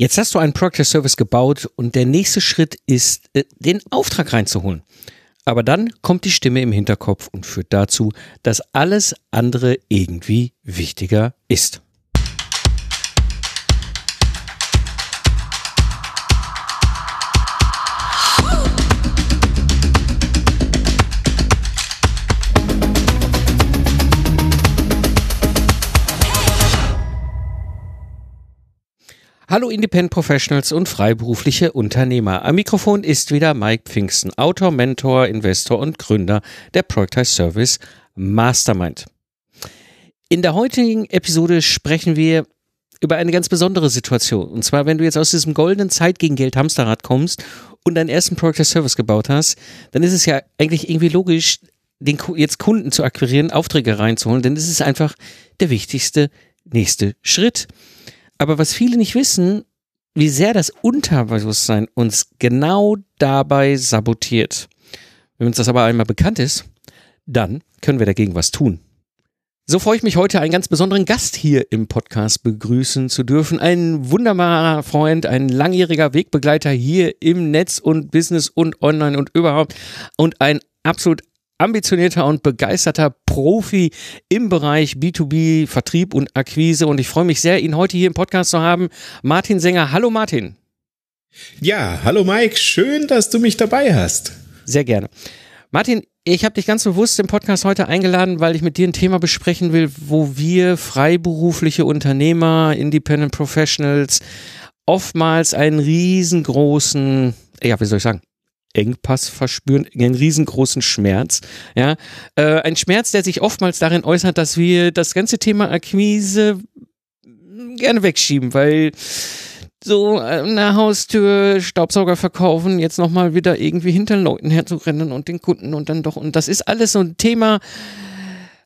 Jetzt hast du einen Product Service gebaut und der nächste Schritt ist, äh, den Auftrag reinzuholen. Aber dann kommt die Stimme im Hinterkopf und führt dazu, dass alles andere irgendwie wichtiger ist. Hallo Independent Professionals und freiberufliche Unternehmer. Am Mikrofon ist wieder Mike Pfingsten, Autor, Mentor, Investor und Gründer der Productize Service Mastermind. In der heutigen Episode sprechen wir über eine ganz besondere Situation. Und zwar, wenn du jetzt aus diesem goldenen Zeit gegen Geld Hamsterrad kommst und deinen ersten Productize Service gebaut hast, dann ist es ja eigentlich irgendwie logisch, den jetzt Kunden zu akquirieren, Aufträge reinzuholen, denn das ist einfach der wichtigste nächste Schritt. Aber was viele nicht wissen, wie sehr das Unterbewusstsein uns genau dabei sabotiert. Wenn uns das aber einmal bekannt ist, dann können wir dagegen was tun. So freue ich mich heute, einen ganz besonderen Gast hier im Podcast begrüßen zu dürfen. Ein wunderbarer Freund, ein langjähriger Wegbegleiter hier im Netz und Business und online und überhaupt und ein absolut ambitionierter und begeisterter Profi im Bereich B2B, Vertrieb und Akquise. Und ich freue mich sehr, ihn heute hier im Podcast zu haben. Martin Sänger. Hallo Martin. Ja, hallo Mike. Schön, dass du mich dabei hast. Sehr gerne. Martin, ich habe dich ganz bewusst im Podcast heute eingeladen, weil ich mit dir ein Thema besprechen will, wo wir freiberufliche Unternehmer, Independent Professionals oftmals einen riesengroßen, ja, wie soll ich sagen, Engpass verspüren, einen riesengroßen Schmerz. Ja, äh, ein Schmerz, der sich oftmals darin äußert, dass wir das ganze Thema Akquise gerne wegschieben, weil so eine Haustür Staubsauger verkaufen, jetzt nochmal wieder irgendwie hinter Leuten herzurennen und den Kunden und dann doch, und das ist alles so ein Thema,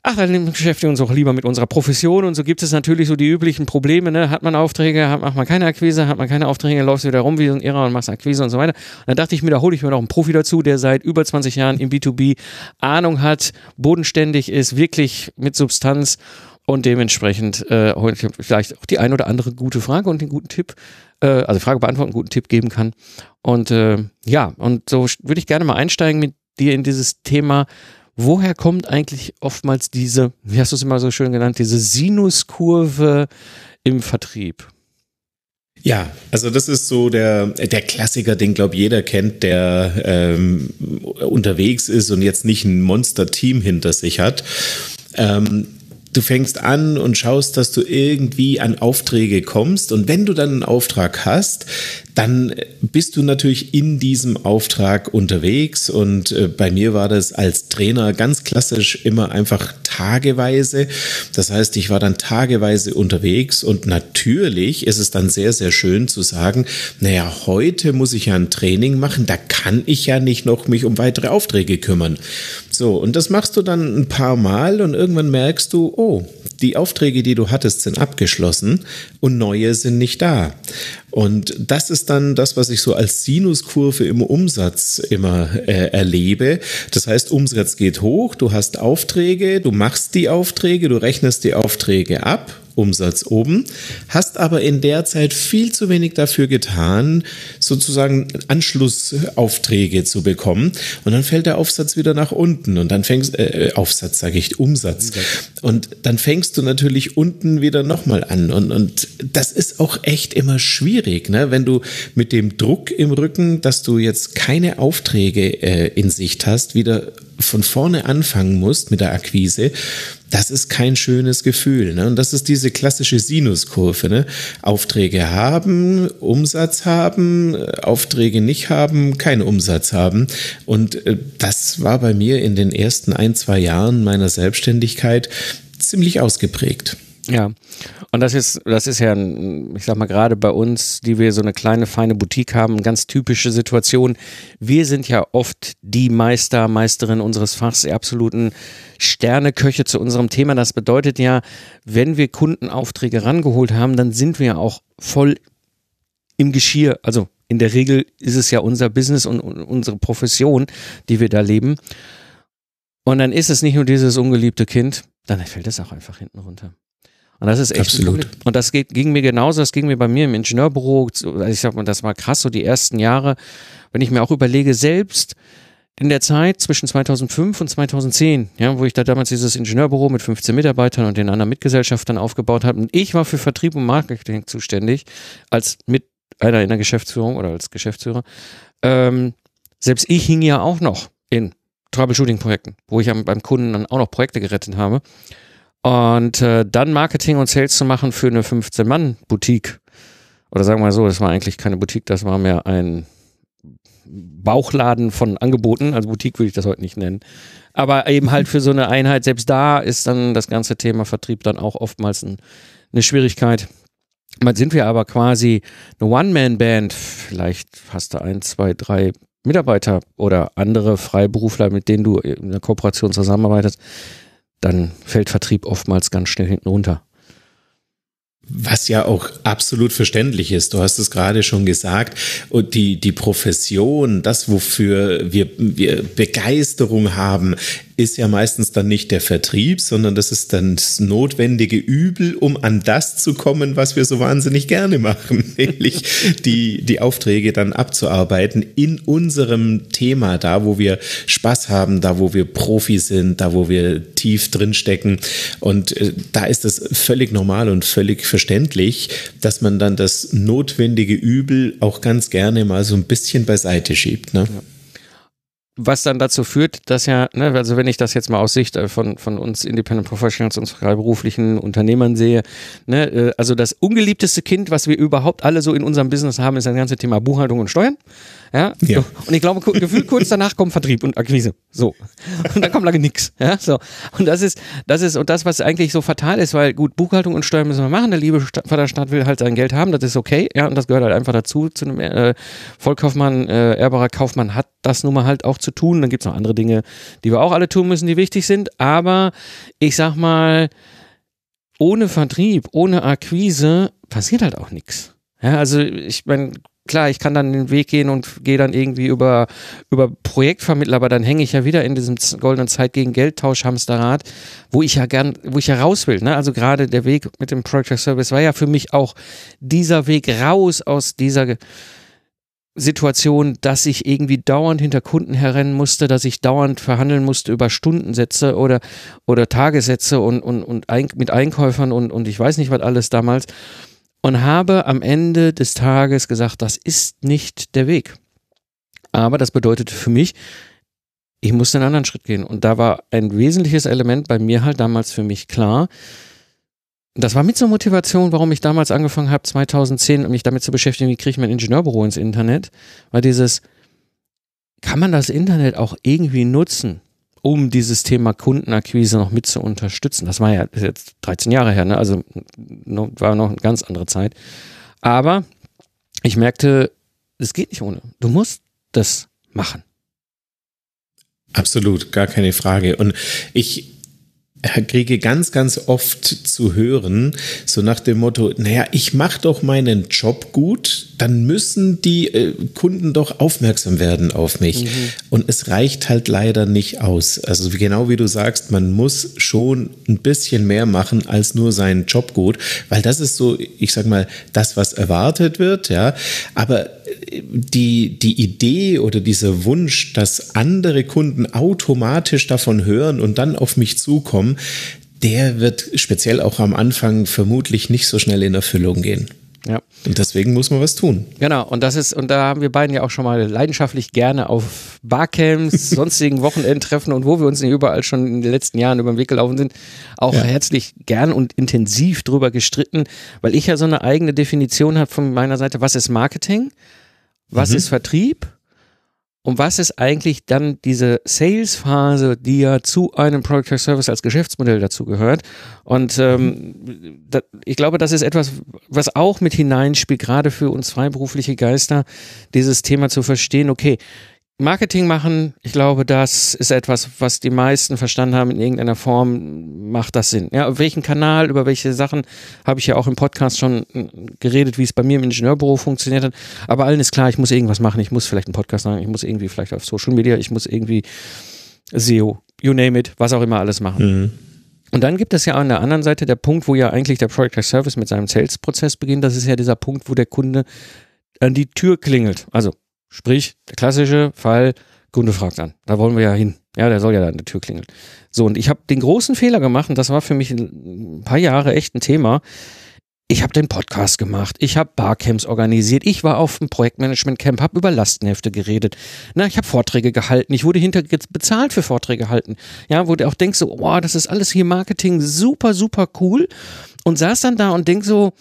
ach, dann beschäftigen wir uns auch lieber mit unserer Profession und so gibt es natürlich so die üblichen Probleme, ne? Hat man Aufträge, hat, macht man keine Akquise, hat man keine Aufträge, läufst du wieder rum wie so ein Irrer und machst Akquise und so weiter. Und dann dachte ich mir, da hole ich mir noch einen Profi dazu, der seit über 20 Jahren im B2B Ahnung hat, bodenständig ist, wirklich mit Substanz und dementsprechend äh, heute vielleicht auch die ein oder andere gute Frage und den guten Tipp, äh, also Frage beantworten, guten Tipp geben kann. Und äh, ja, und so würde ich gerne mal einsteigen mit dir in dieses Thema, woher kommt eigentlich oftmals diese, wie hast du es immer so schön genannt, diese Sinuskurve im Vertrieb? Ja, also das ist so der, der Klassiker, den glaube jeder kennt, der ähm, unterwegs ist und jetzt nicht ein Monster-Team hinter sich hat. Ähm, du fängst an und schaust, dass du irgendwie an Aufträge kommst. Und wenn du dann einen Auftrag hast, dann bist du natürlich in diesem Auftrag unterwegs. Und äh, bei mir war das als Trainer ganz klassisch immer einfach tageweise. Das heißt, ich war dann tageweise unterwegs und natürlich ist es dann sehr, sehr schön zu sagen, naja, heute muss ich ja ein Training machen, da kann ich ja nicht noch mich um weitere Aufträge kümmern. So, und das machst du dann ein paar Mal und irgendwann merkst du, oh, die Aufträge, die du hattest, sind abgeschlossen und neue sind nicht da. Und das ist dann das, was ich so als Sinuskurve im Umsatz immer äh, erlebe. Das heißt, Umsatz geht hoch, du hast Aufträge, du machst die Aufträge, du rechnest die Aufträge ab Umsatz oben, hast aber in der Zeit viel zu wenig dafür getan, sozusagen Anschlussaufträge zu bekommen. Und dann fällt der Aufsatz wieder nach unten und dann fängst, äh, Aufsatz sage ich, Umsatz. Und dann fängst du natürlich unten wieder nochmal an. Und, und das ist auch echt immer schwierig, ne? wenn du mit dem Druck im Rücken, dass du jetzt keine Aufträge äh, in Sicht hast, wieder von vorne anfangen musst mit der Akquise, das ist kein schönes Gefühl. Ne? Und das ist diese klassische Sinuskurve. Ne? Aufträge haben, Umsatz haben, Aufträge nicht haben, keinen Umsatz haben. Und äh, das war bei mir in den ersten ein, zwei Jahren meiner Selbstständigkeit ziemlich ausgeprägt. Ja, und das ist, das ist ja, ich sag mal, gerade bei uns, die wir so eine kleine, feine Boutique haben, eine ganz typische Situation. Wir sind ja oft die Meister, Meisterin unseres Fachs, die absoluten Sterneköche zu unserem Thema. Das bedeutet ja, wenn wir Kundenaufträge rangeholt haben, dann sind wir ja auch voll im Geschirr. Also in der Regel ist es ja unser Business und unsere Profession, die wir da leben. Und dann ist es nicht nur dieses ungeliebte Kind, dann fällt es auch einfach hinten runter. Und das ist echt Absolut. Und das geht, ging mir genauso, das ging mir bei mir im Ingenieurbüro, also ich sag mal, das war krass, so die ersten Jahre, wenn ich mir auch überlege, selbst in der Zeit zwischen 2005 und 2010, ja, wo ich da damals dieses Ingenieurbüro mit 15 Mitarbeitern und den anderen Mitgesellschaftern aufgebaut habe, und ich war für Vertrieb und Marketing zuständig, als mit einer in der Geschäftsführung oder als Geschäftsführer, ähm, selbst ich hing ja auch noch in Troubleshooting-Projekten, wo ich beim Kunden dann auch noch Projekte gerettet habe. Und äh, dann Marketing und Sales zu machen für eine 15-Mann-Boutique. Oder sagen wir mal so, das war eigentlich keine Boutique, das war mehr ein Bauchladen von Angeboten. Also Boutique würde ich das heute nicht nennen. Aber eben halt für so eine Einheit, selbst da ist dann das ganze Thema Vertrieb dann auch oftmals ein, eine Schwierigkeit. Mal sind wir aber quasi eine One-Man-Band. Vielleicht hast du ein, zwei, drei Mitarbeiter oder andere Freiberufler, mit denen du in der Kooperation zusammenarbeitest. Dann fällt Vertrieb oftmals ganz schnell hinten runter. Was ja auch absolut verständlich ist. Du hast es gerade schon gesagt. Und die, die Profession, das, wofür wir, wir Begeisterung haben, ist ja meistens dann nicht der Vertrieb, sondern das ist dann das notwendige Übel, um an das zu kommen, was wir so wahnsinnig gerne machen, nämlich die, die Aufträge dann abzuarbeiten in unserem Thema, da wo wir Spaß haben, da wo wir Profi sind, da wo wir tief drinstecken. Und äh, da ist es völlig normal und völlig verständlich, dass man dann das notwendige Übel auch ganz gerne mal so ein bisschen beiseite schiebt. Ne? Ja was dann dazu führt, dass ja, ne, also wenn ich das jetzt mal aus Sicht äh, von, von uns Independent Professionals, uns freiberuflichen Unternehmern sehe, ne, äh, also das ungeliebteste Kind, was wir überhaupt alle so in unserem Business haben, ist das ganze Thema Buchhaltung und Steuern. Ja. ja. Und ich glaube, gefühlt kurz danach kommt Vertrieb und Akquise. So. Und dann kommt lange nichts. Ja. So. Und das ist, das ist, und das, was eigentlich so fatal ist, weil gut, Buchhaltung und Steuern müssen wir machen. Der liebe Vaterstaat will halt sein Geld haben, das ist okay. Ja. Und das gehört halt einfach dazu. Zu einem äh, Vollkaufmann, äh, ehrbarer Kaufmann hat das nun mal halt auch zu tun. Dann gibt es noch andere Dinge, die wir auch alle tun müssen, die wichtig sind. Aber ich sag mal, ohne Vertrieb, ohne Akquise passiert halt auch nichts. Ja, also ich meine, klar, ich kann dann den Weg gehen und gehe dann irgendwie über, über Projektvermittler, aber dann hänge ich ja wieder in diesem goldenen Zeit gegen Geldtausch Hamsterrad, wo ich ja gern, wo ich ja raus will. Ne? Also gerade der Weg mit dem Project Service war ja für mich auch dieser Weg raus aus dieser Situation, dass ich irgendwie dauernd hinter Kunden herrennen musste, dass ich dauernd verhandeln musste über Stundensätze oder, oder Tagessätze und, und, und ein, mit Einkäufern und, und ich weiß nicht was alles damals und habe am Ende des Tages gesagt, das ist nicht der Weg. Aber das bedeutete für mich, ich musste einen anderen Schritt gehen. Und da war ein wesentliches Element bei mir halt damals für mich klar. Das war mit so Motivation, warum ich damals angefangen habe, 2010, mich damit zu beschäftigen, wie kriege ich mein Ingenieurbüro ins Internet. Weil dieses, kann man das Internet auch irgendwie nutzen? Um dieses Thema Kundenakquise noch mit zu unterstützen. Das war ja jetzt 13 Jahre her, ne? also war noch eine ganz andere Zeit. Aber ich merkte, es geht nicht ohne. Du musst das machen. Absolut, gar keine Frage. Und ich kriege ganz, ganz oft zu hören, so nach dem Motto, naja, ich mache doch meinen Job gut, dann müssen die äh, Kunden doch aufmerksam werden auf mich. Mhm. Und es reicht halt leider nicht aus. Also genau wie du sagst, man muss schon ein bisschen mehr machen als nur seinen Job gut, weil das ist so, ich sag mal, das, was erwartet wird, ja. Aber die, die Idee oder dieser Wunsch, dass andere Kunden automatisch davon hören und dann auf mich zukommen, der wird speziell auch am Anfang vermutlich nicht so schnell in Erfüllung gehen. Ja. Und deswegen muss man was tun. Genau, und das ist, und da haben wir beiden ja auch schon mal leidenschaftlich gerne auf Barcamps, sonstigen Wochenendtreffen und wo wir uns überall schon in den letzten Jahren über den Weg gelaufen sind, auch ja. herzlich gern und intensiv drüber gestritten, weil ich ja so eine eigene Definition habe von meiner Seite, was ist Marketing, was mhm. ist Vertrieb und was ist eigentlich dann diese Sales-Phase, die ja zu einem Product Service als Geschäftsmodell dazu gehört? Und ähm, da, ich glaube, das ist etwas, was auch mit hineinspielt, gerade für uns freiberufliche Geister, dieses Thema zu verstehen, okay, Marketing machen, ich glaube, das ist etwas, was die meisten verstanden haben in irgendeiner Form, macht das Sinn. Ja, auf welchen Kanal, über welche Sachen habe ich ja auch im Podcast schon äh, geredet, wie es bei mir im Ingenieurbüro funktioniert hat. Aber allen ist klar, ich muss irgendwas machen, ich muss vielleicht einen Podcast sagen, ich muss irgendwie vielleicht auf Social Media, ich muss irgendwie SEO, you name it, was auch immer alles machen. Mhm. Und dann gibt es ja an der anderen Seite der Punkt, wo ja eigentlich der Product Service mit seinem Sales-Prozess beginnt. Das ist ja dieser Punkt, wo der Kunde an die Tür klingelt. Also sprich, der klassische Fall, Kunde fragt an. Da wollen wir ja hin. Ja, der soll ja an der Tür klingeln. So, und ich habe den großen Fehler gemacht, und das war für mich ein paar Jahre echt ein Thema. Ich habe den Podcast gemacht, ich habe Barcamps organisiert, ich war auf dem Projektmanagement-Camp, habe über Lastenhefte geredet, na, ich habe Vorträge gehalten, ich wurde hinter bezahlt für Vorträge gehalten, ja, wo du auch denkst so, wow, das ist alles hier Marketing, super, super cool und saß dann da und denk so,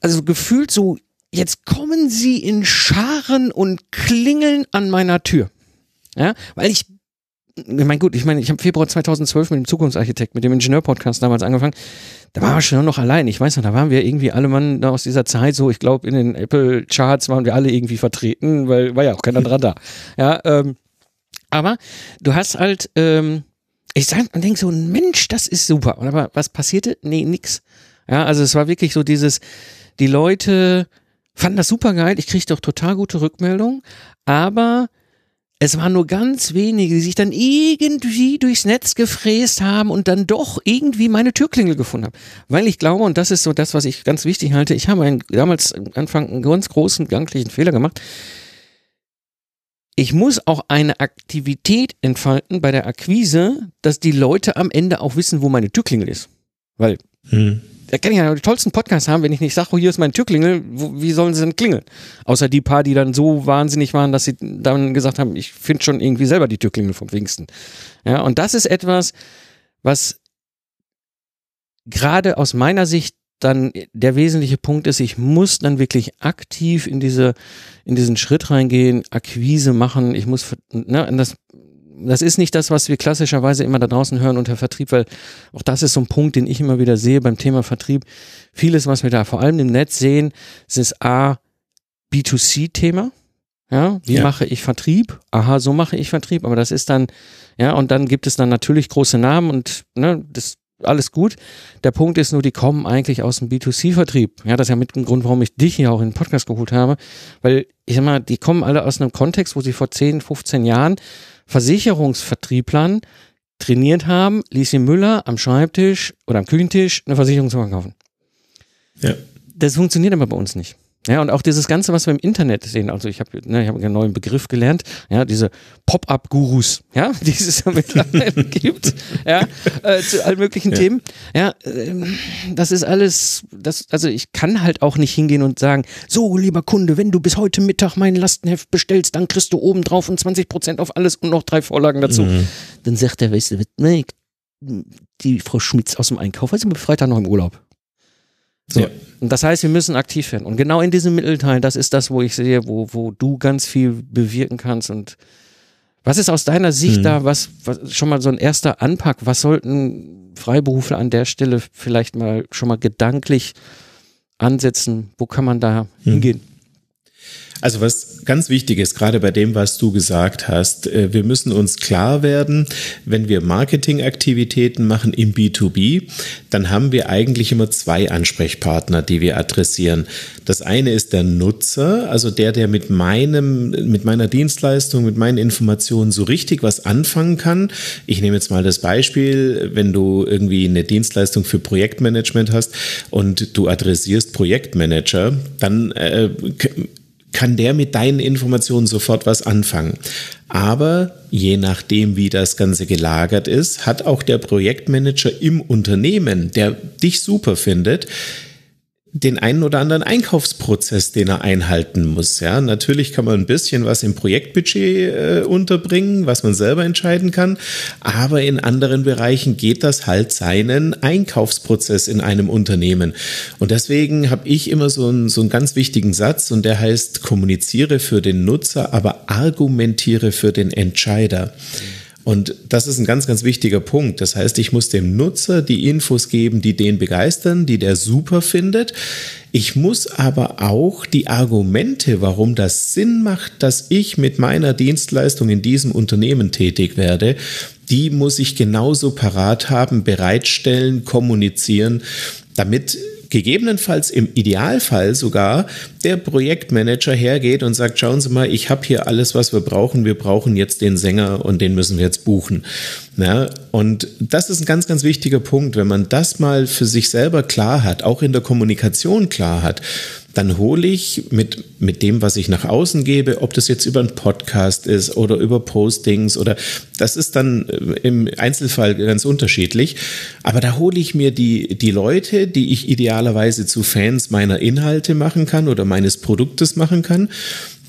also gefühlt so, jetzt kommen sie in Scharen und klingeln an meiner Tür, ja, weil ich ich meine, gut, ich meine, ich habe Februar 2012 mit dem Zukunftsarchitekt, mit dem Ingenieur-Podcast damals angefangen. Da waren wir schon noch allein. Ich weiß noch, da waren wir irgendwie alle Mann aus dieser Zeit so, ich glaube, in den Apple-Charts waren wir alle irgendwie vertreten, weil war ja auch keiner dran da. Ja, ähm, aber du hast halt, ähm, ich sag und denk so, Mensch, das ist super. Aber was passierte? Nee, nix. Ja, also es war wirklich so dieses, die Leute fanden das super geil. Ich kriegte auch total gute Rückmeldungen, aber es waren nur ganz wenige, die sich dann irgendwie durchs Netz gefräst haben und dann doch irgendwie meine Türklingel gefunden haben. Weil ich glaube, und das ist so das, was ich ganz wichtig halte, ich habe einen, damals am Anfang einen ganz großen gedanklichen Fehler gemacht. Ich muss auch eine Aktivität entfalten bei der Akquise, dass die Leute am Ende auch wissen, wo meine Türklingel ist. Weil hm da kann ich ja die tollsten Podcasts haben, wenn ich nicht sage, oh, hier ist mein Türklingel, wo, wie sollen sie denn klingeln? Außer die paar, die dann so wahnsinnig waren, dass sie dann gesagt haben, ich finde schon irgendwie selber die Türklingel vom Pfingsten. Ja, und das ist etwas, was gerade aus meiner Sicht dann der wesentliche Punkt ist, ich muss dann wirklich aktiv in diese, in diesen Schritt reingehen, Akquise machen, ich muss, ne, das das ist nicht das, was wir klassischerweise immer da draußen hören unter Vertrieb, weil auch das ist so ein Punkt, den ich immer wieder sehe beim Thema Vertrieb. Vieles, was wir da vor allem im Netz sehen, ist A, B2C-Thema. Ja, wie ja. mache ich Vertrieb? Aha, so mache ich Vertrieb, aber das ist dann, ja, und dann gibt es dann natürlich große Namen und ne, das alles gut. Der Punkt ist nur, die kommen eigentlich aus dem B2C-Vertrieb. Ja, das ist ja mit dem Grund, warum ich dich hier auch in den Podcast geholt habe, weil ich sag mal, die kommen alle aus einem Kontext, wo sie vor 10, 15 Jahren Versicherungsvertrieblern trainiert haben, Lieschen Müller am Schreibtisch oder am Küchentisch eine Versicherung zu verkaufen. Ja. Das funktioniert aber bei uns nicht. Ja, und auch dieses Ganze, was wir im Internet sehen, also ich habe ne, ich hab einen neuen Begriff gelernt, ja, diese Pop-up-Gurus, ja, die es ja mittlerweile gibt, ja, äh, zu allen möglichen ja. Themen. Ja, äh, das ist alles, das, also ich kann halt auch nicht hingehen und sagen, so, lieber Kunde, wenn du bis heute Mittag mein Lastenheft bestellst, dann kriegst du oben drauf und 20 Prozent auf alles und noch drei Vorlagen dazu. Mhm. Dann sagt er, weißt du, ne, die Frau Schmitz aus dem Einkauf, also Freitag noch im Urlaub. So. Ja. Und das heißt, wir müssen aktiv werden. Und genau in diesem Mittelteil, das ist das, wo ich sehe, wo, wo du ganz viel bewirken kannst. Und was ist aus deiner Sicht mhm. da, was, was schon mal so ein erster Anpack, was sollten Freiberufler an der Stelle vielleicht mal schon mal gedanklich ansetzen? Wo kann man da mhm. hingehen? Also was ganz wichtig ist, gerade bei dem, was du gesagt hast, äh, wir müssen uns klar werden, wenn wir Marketingaktivitäten machen im B2B, dann haben wir eigentlich immer zwei Ansprechpartner, die wir adressieren. Das eine ist der Nutzer, also der, der mit meinem, mit meiner Dienstleistung, mit meinen Informationen so richtig was anfangen kann. Ich nehme jetzt mal das Beispiel, wenn du irgendwie eine Dienstleistung für Projektmanagement hast und du adressierst Projektmanager, dann äh, kann der mit deinen Informationen sofort was anfangen. Aber je nachdem, wie das Ganze gelagert ist, hat auch der Projektmanager im Unternehmen, der dich super findet, den einen oder anderen Einkaufsprozess, den er einhalten muss. Ja, natürlich kann man ein bisschen was im Projektbudget äh, unterbringen, was man selber entscheiden kann, aber in anderen Bereichen geht das halt seinen Einkaufsprozess in einem Unternehmen. Und deswegen habe ich immer so einen, so einen ganz wichtigen Satz und der heißt, kommuniziere für den Nutzer, aber argumentiere für den Entscheider. Mhm. Und das ist ein ganz, ganz wichtiger Punkt. Das heißt, ich muss dem Nutzer die Infos geben, die den begeistern, die der super findet. Ich muss aber auch die Argumente, warum das Sinn macht, dass ich mit meiner Dienstleistung in diesem Unternehmen tätig werde, die muss ich genauso parat haben, bereitstellen, kommunizieren, damit gegebenenfalls im Idealfall sogar der Projektmanager hergeht und sagt, schauen Sie mal, ich habe hier alles, was wir brauchen. Wir brauchen jetzt den Sänger und den müssen wir jetzt buchen. Ja, und das ist ein ganz, ganz wichtiger Punkt. Wenn man das mal für sich selber klar hat, auch in der Kommunikation klar hat, dann hole ich mit, mit dem, was ich nach außen gebe, ob das jetzt über einen Podcast ist oder über Postings oder das ist dann äh, im Einzelfall ganz unterschiedlich. Aber da hole ich mir die, die Leute, die ich idealerweise zu Fans meiner Inhalte machen kann oder meines Produktes machen kann.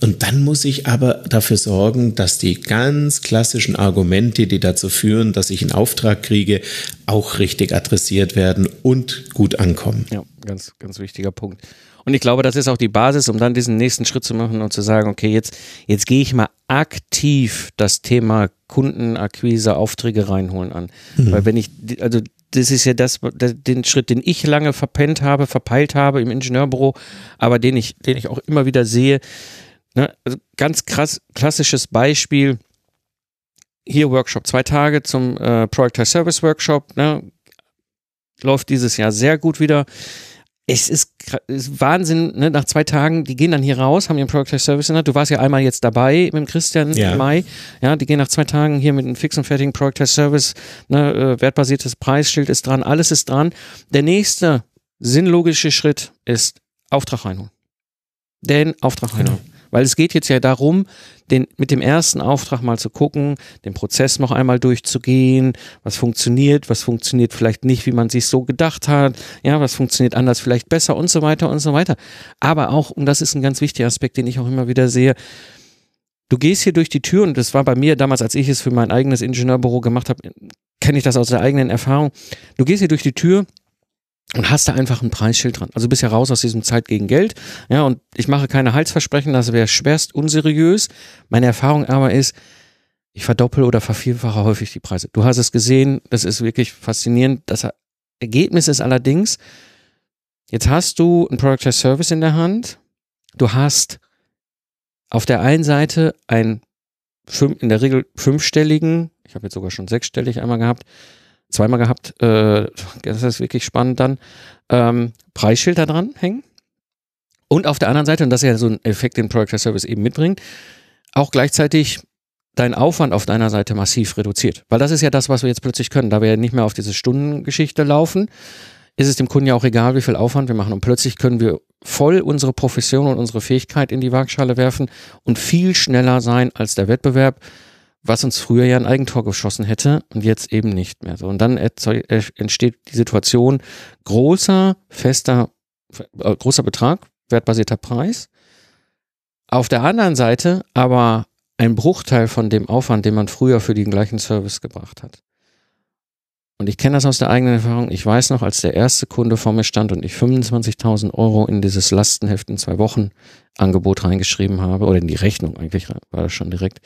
Und dann muss ich aber dafür sorgen, dass die ganz klassischen Argumente, die dazu führen, dass ich einen Auftrag kriege, auch richtig adressiert werden und gut ankommen. Ja, ganz, ganz wichtiger Punkt. Und ich glaube, das ist auch die Basis, um dann diesen nächsten Schritt zu machen und zu sagen, okay, jetzt, jetzt gehe ich mal aktiv das Thema Kundenakquise, Aufträge reinholen an. Mhm. Weil wenn ich, also das ist ja das, den Schritt, den ich lange verpennt habe, verpeilt habe im Ingenieurbüro, aber den ich, den ich auch immer wieder sehe. Ne? Also ganz krass, klassisches Beispiel. Hier Workshop, zwei Tage zum äh, Product Service Workshop. Ne? Läuft dieses Jahr sehr gut wieder es ist, ist Wahnsinn, ne? nach zwei Tagen, die gehen dann hier raus, haben ihren Product Service Center. Du warst ja einmal jetzt dabei mit dem Christian ja. im Mai. Ja, die gehen nach zwei Tagen hier mit einem fix und fertigen Product Service, ne, äh, wertbasiertes Preisschild ist dran, alles ist dran. Der nächste sinnlogische Schritt ist Auftrag reinholen. Den Auftrag reinholen. Genau. Weil es geht jetzt ja darum, den, mit dem ersten Auftrag mal zu gucken, den Prozess noch einmal durchzugehen, was funktioniert, was funktioniert vielleicht nicht, wie man sich so gedacht hat, ja, was funktioniert anders vielleicht besser und so weiter und so weiter. Aber auch, und das ist ein ganz wichtiger Aspekt, den ich auch immer wieder sehe, du gehst hier durch die Tür und das war bei mir damals, als ich es für mein eigenes Ingenieurbüro gemacht habe, kenne ich das aus der eigenen Erfahrung. Du gehst hier durch die Tür und hast da einfach ein Preisschild dran. Also bist ja raus aus diesem Zeit gegen Geld. Ja, und ich mache keine Halsversprechen, das wäre schwerst unseriös. Meine Erfahrung aber ist, ich verdoppel oder vervielfache häufig die Preise. Du hast es gesehen, das ist wirklich faszinierend. Das Ergebnis ist allerdings, jetzt hast du ein Product as Service in der Hand. Du hast auf der einen Seite ein in der Regel fünfstelligen, ich habe jetzt sogar schon sechsstellig einmal gehabt, zweimal gehabt, äh, das ist wirklich spannend dann, ähm, Preisschilder dran hängen. Und auf der anderen Seite, und das ist ja so ein Effekt, den Product Service eben mitbringt, auch gleichzeitig dein Aufwand auf deiner Seite massiv reduziert. Weil das ist ja das, was wir jetzt plötzlich können. Da wir ja nicht mehr auf diese Stundengeschichte laufen, ist es dem Kunden ja auch egal, wie viel Aufwand wir machen. Und plötzlich können wir voll unsere Profession und unsere Fähigkeit in die Waagschale werfen und viel schneller sein als der Wettbewerb was uns früher ja ein Eigentor geschossen hätte und jetzt eben nicht mehr so. Und dann entsteht die Situation großer, fester, äh, großer Betrag, wertbasierter Preis. Auf der anderen Seite aber ein Bruchteil von dem Aufwand, den man früher für den gleichen Service gebracht hat. Und ich kenne das aus der eigenen Erfahrung. Ich weiß noch, als der erste Kunde vor mir stand und ich 25.000 Euro in dieses Lastenheft in zwei Wochen Angebot reingeschrieben habe, oder in die Rechnung eigentlich war das schon direkt,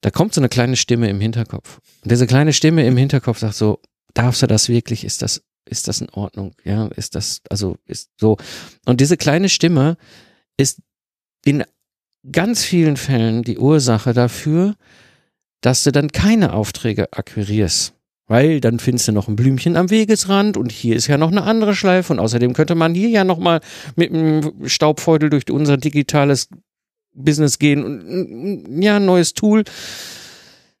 da kommt so eine kleine Stimme im Hinterkopf. Und diese kleine Stimme im Hinterkopf sagt so, darfst du das wirklich? Ist das, ist das in Ordnung? Ja, ist das, also ist so. Und diese kleine Stimme ist in ganz vielen Fällen die Ursache dafür, dass du dann keine Aufträge akquirierst. Weil dann findest du noch ein Blümchen am Wegesrand und hier ist ja noch eine andere Schleife und außerdem könnte man hier ja nochmal mit einem Staubfeudel durch unser digitales Business gehen und ja, ein neues Tool.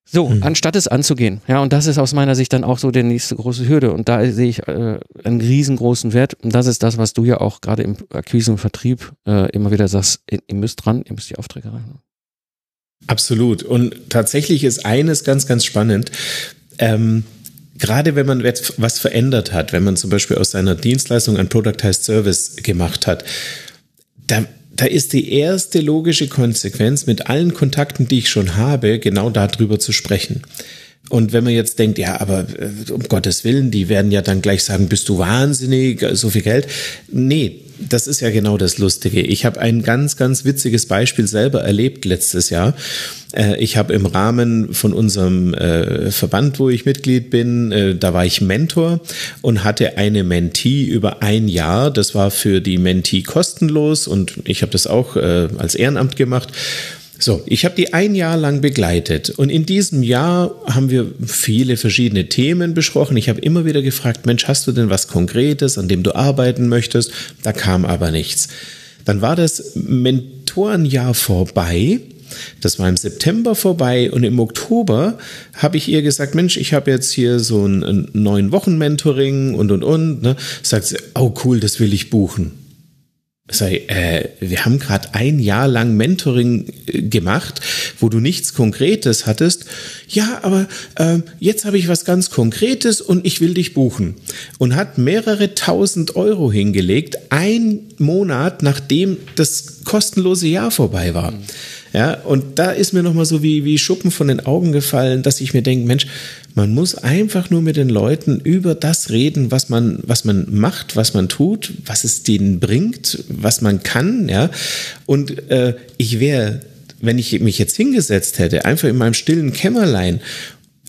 So, mhm. anstatt es anzugehen. Ja, und das ist aus meiner Sicht dann auch so der nächste große Hürde. Und da sehe ich äh, einen riesengroßen Wert. Und das ist das, was du ja auch gerade im Akquise und Vertrieb äh, immer wieder sagst, ihr, müsst dran, ihr müsst die Aufträge rein. Absolut. Und tatsächlich ist eines ganz, ganz spannend. Ähm, gerade wenn man jetzt was verändert hat, wenn man zum Beispiel aus seiner Dienstleistung ein Productized Service gemacht hat, da da ist die erste logische Konsequenz, mit allen Kontakten, die ich schon habe, genau darüber zu sprechen. Und wenn man jetzt denkt, ja, aber äh, um Gottes Willen, die werden ja dann gleich sagen, bist du wahnsinnig, so viel Geld. Nee, das ist ja genau das Lustige. Ich habe ein ganz, ganz witziges Beispiel selber erlebt letztes Jahr. Äh, ich habe im Rahmen von unserem äh, Verband, wo ich Mitglied bin, äh, da war ich Mentor und hatte eine Mentee über ein Jahr. Das war für die Mentee kostenlos und ich habe das auch als Ehrenamt gemacht. So, ich habe die ein Jahr lang begleitet und in diesem Jahr haben wir viele verschiedene Themen besprochen. Ich habe immer wieder gefragt, Mensch, hast du denn was Konkretes, an dem du arbeiten möchtest? Da kam aber nichts. Dann war das Mentorenjahr vorbei. Das war im September vorbei und im Oktober habe ich ihr gesagt, Mensch, ich habe jetzt hier so ein, neun Wochen Mentoring und und und. Ne? Sagt sie, oh cool, das will ich buchen. Sei, äh, wir haben gerade ein Jahr lang Mentoring äh, gemacht, wo du nichts Konkretes hattest. Ja, aber äh, jetzt habe ich was ganz Konkretes und ich will dich buchen. Und hat mehrere tausend Euro hingelegt, ein Monat nachdem das kostenlose Jahr vorbei war. Mhm. Ja, und da ist mir nochmal so wie, wie Schuppen von den Augen gefallen, dass ich mir denke, Mensch, man muss einfach nur mit den Leuten über das reden, was man, was man macht, was man tut, was es denen bringt, was man kann, ja. Und äh, ich wäre, wenn ich mich jetzt hingesetzt hätte, einfach in meinem stillen Kämmerlein